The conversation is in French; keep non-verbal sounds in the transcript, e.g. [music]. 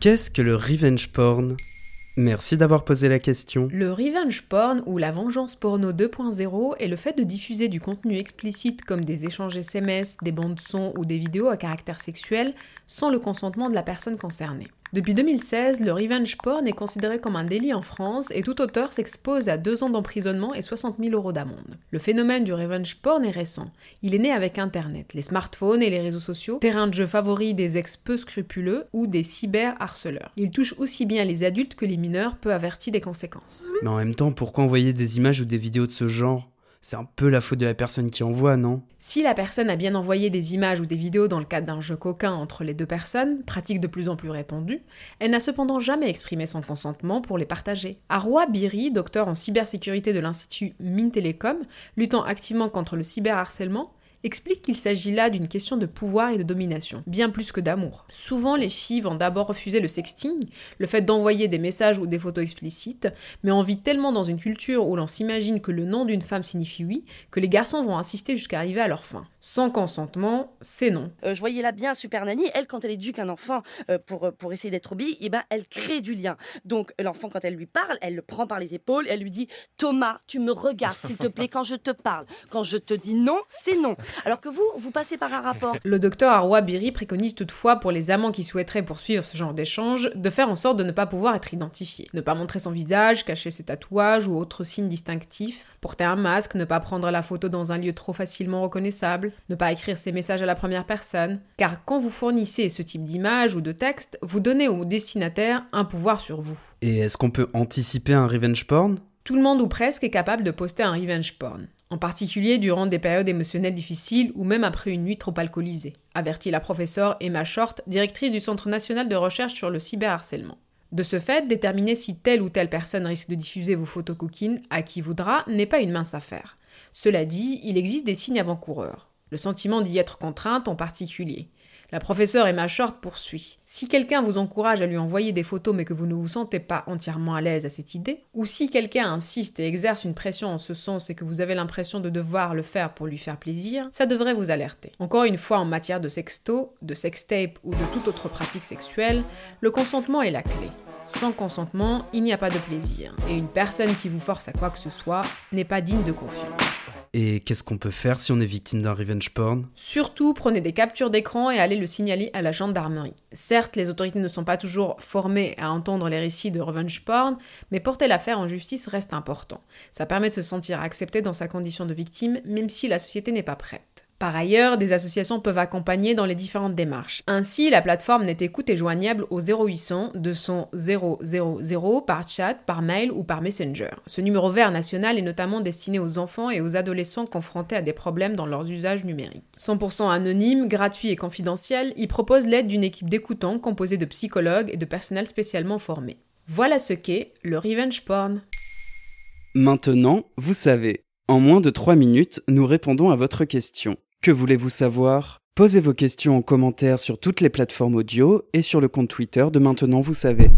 Qu'est-ce que le revenge porn? Merci d'avoir posé la question. Le revenge porn ou la vengeance porno 2.0 est le fait de diffuser du contenu explicite comme des échanges SMS, des bandes son ou des vidéos à caractère sexuel sans le consentement de la personne concernée. Depuis 2016, le revenge porn est considéré comme un délit en France et tout auteur s'expose à deux ans d'emprisonnement et 60 000 euros d'amende. Le phénomène du revenge porn est récent. Il est né avec Internet, les smartphones et les réseaux sociaux, terrain de jeu favori des ex peu scrupuleux ou des cyber-harceleurs. Il touche aussi bien les adultes que les mineurs, peu avertis des conséquences. Mais en même temps, pourquoi envoyer des images ou des vidéos de ce genre? C'est un peu la faute de la personne qui envoie, non? Si la personne a bien envoyé des images ou des vidéos dans le cadre d'un jeu coquin entre les deux personnes, pratique de plus en plus répandue, elle n'a cependant jamais exprimé son consentement pour les partager. Arwa Biri, docteur en cybersécurité de l'Institut Mintelecom, luttant activement contre le cyberharcèlement, explique qu'il s'agit là d'une question de pouvoir et de domination, bien plus que d'amour. Souvent, les filles vont d'abord refuser le sexting, le fait d'envoyer des messages ou des photos explicites, mais on vit tellement dans une culture où l'on s'imagine que le nom d'une femme signifie oui, que les garçons vont insister jusqu'à arriver à leur fin. Sans consentement, c'est non. Euh, je voyais là bien Super Nanny, elle, quand elle éduque un enfant euh, pour, euh, pour essayer d'être obéie, eh ben, elle crée du lien. Donc, l'enfant, quand elle lui parle, elle le prend par les épaules, elle lui dit Thomas, tu me regardes, s'il te plaît, quand je te parle. Quand je te dis non, c'est non. Alors que vous, vous passez par un rapport. [laughs] Le docteur Arwa Biri préconise toutefois pour les amants qui souhaiteraient poursuivre ce genre d'échange de faire en sorte de ne pas pouvoir être identifiés. Ne pas montrer son visage, cacher ses tatouages ou autres signes distinctifs, porter un masque, ne pas prendre la photo dans un lieu trop facilement reconnaissable, ne pas écrire ses messages à la première personne. Car quand vous fournissez ce type d'image ou de texte, vous donnez au destinataire un pouvoir sur vous. Et est-ce qu'on peut anticiper un revenge porn? Tout le monde ou presque est capable de poster un revenge porn en particulier durant des périodes émotionnelles difficiles ou même après une nuit trop alcoolisée, avertit la professeure Emma Short, directrice du Centre national de recherche sur le cyberharcèlement. De ce fait, déterminer si telle ou telle personne risque de diffuser vos photos coquines à qui voudra n'est pas une mince affaire. Cela dit, il existe des signes avant-coureurs. Le sentiment d'y être contrainte en particulier. La professeure Emma Short poursuit. Si quelqu'un vous encourage à lui envoyer des photos mais que vous ne vous sentez pas entièrement à l'aise à cette idée, ou si quelqu'un insiste et exerce une pression en ce sens et que vous avez l'impression de devoir le faire pour lui faire plaisir, ça devrait vous alerter. Encore une fois, en matière de sexto, de sextape ou de toute autre pratique sexuelle, le consentement est la clé. Sans consentement, il n'y a pas de plaisir, et une personne qui vous force à quoi que ce soit n'est pas digne de confiance. Et qu'est-ce qu'on peut faire si on est victime d'un revenge porn? Surtout, prenez des captures d'écran et allez le signaler à la gendarmerie. Certes, les autorités ne sont pas toujours formées à entendre les récits de revenge porn, mais porter l'affaire en justice reste important. Ça permet de se sentir accepté dans sa condition de victime, même si la société n'est pas prête. Par ailleurs, des associations peuvent accompagner dans les différentes démarches. Ainsi, la plateforme n'est écoute et joignable au 0800 200 000 par chat, par mail ou par messenger. Ce numéro vert national est notamment destiné aux enfants et aux adolescents confrontés à des problèmes dans leurs usages numériques. 100% anonyme, gratuit et confidentiel, il propose l'aide d'une équipe d'écoutants composée de psychologues et de personnel spécialement formé. Voilà ce qu'est le revenge porn. Maintenant, vous savez. En moins de 3 minutes, nous répondons à votre question. Que voulez-vous savoir? Posez vos questions en commentaire sur toutes les plateformes audio et sur le compte Twitter de Maintenant Vous savez.